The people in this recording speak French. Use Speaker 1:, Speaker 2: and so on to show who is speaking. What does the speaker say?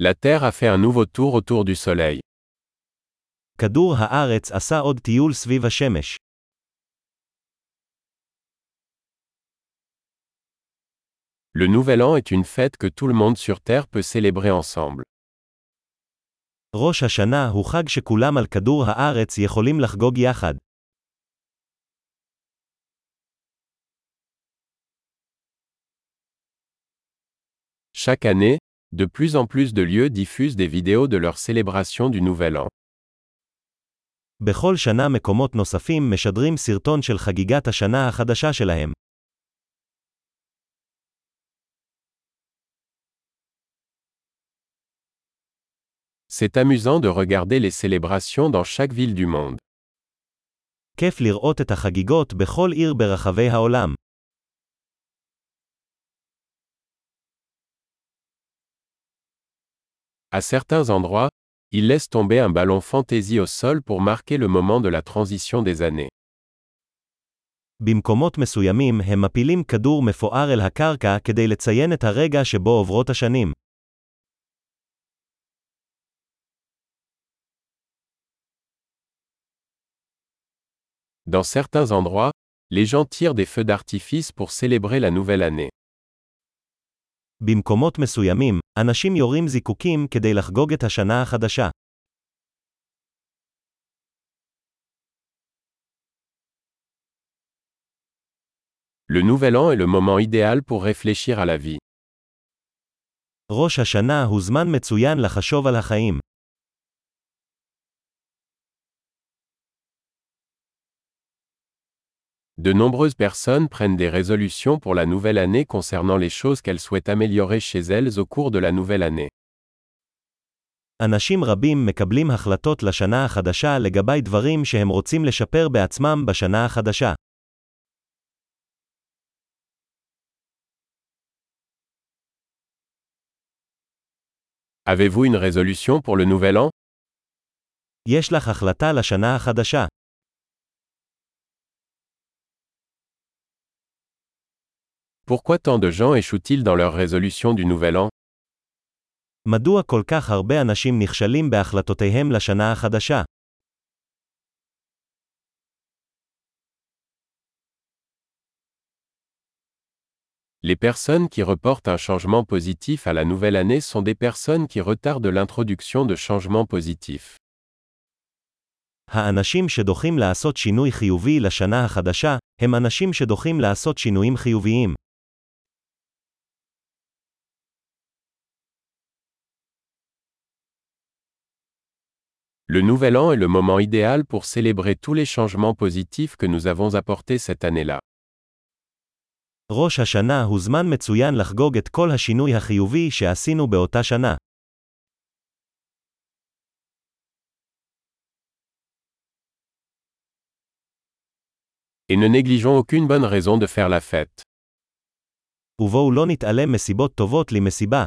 Speaker 1: La Terre a fait un nouveau tour autour du Soleil.
Speaker 2: כדור הארץ עשה עוד טיול סביב השמש.
Speaker 1: Le Nouvel An est une fête que tout le monde sur Terre peut célébrer ensemble.
Speaker 2: ראש השנה הוא חג שכולם על כדור הארץ יכולים לחגוג יחד.
Speaker 1: Chaque année, de plus en plus de lieux diffusent des vidéos de leur célébration du Nouvel An.
Speaker 2: בכל שנה מקומות נוספים משדרים סרטון של חגיגת השנה החדשה שלהם.
Speaker 1: C'est amusant de regarder les célébrations dans chaque ville du monde.
Speaker 2: כיף לראות את החגיגות בכל עיר ברחבי העולם.
Speaker 1: À certains endroits, ils laissent tomber un ballon fantaisie au sol pour marquer le moment de la transition des années.
Speaker 2: במקומות מסוימים הם מפילים כדור מפואר אל הקרקע כדי לציין את הרגע שבו עוברות השנים.
Speaker 1: Dans certains endroits, les gens tirent des feux d'artifice pour célébrer la nouvelle année.
Speaker 2: במקומות מסוימים, אנשים יורים זיקוקים כדי לחגוג את השנה החדשה.
Speaker 1: Le Nouvel An est le moment idéal pour réfléchir à la vie.
Speaker 2: ראש השנה הוא זמן מצוין לחשוב על החיים.
Speaker 1: De nombreuses personnes prennent des résolutions pour la nouvelle année concernant les choses qu'elles souhaitent améliorer chez elles au cours de la nouvelle année.
Speaker 2: אנשים רבים מקבלים החלטות לשנה החדשה לגבי דברים שהם רוצים לשפר בעצמם בשנה החדשה.
Speaker 1: Avez-vous une résolution pour le Nouvel An
Speaker 2: יש לך החלטה לשנה החדשה.
Speaker 1: Pourquoi tant de gens échouent-ils dans leur résolution du Nouvel An
Speaker 2: מדוע כל כך הרבה אנשים נכשלים בהחלטותיהם לשנה החדשה?
Speaker 1: Les personnes qui reportent un changement positif à la nouvelle année sont des personnes qui retardent l'introduction de changements positifs.
Speaker 2: האנשים שדוחים לעשות שינוי חיובי לשנה החדשה, הם אנשים שדוחים לעשות שינויים חיוביים.
Speaker 1: Le Nouvel An est le moment idéal pour célébrer tous les changements positifs que nous avons apportés cette année-là.
Speaker 2: ראש השנה הוא זמן מצוין לחגוג את כל השינוי החיובי שעשינו באותה שנה.
Speaker 1: Et ne négligeons aucune bonne raison de faire la fête.
Speaker 2: ובואו לא נתעלם מסיבות טובות למסיבה.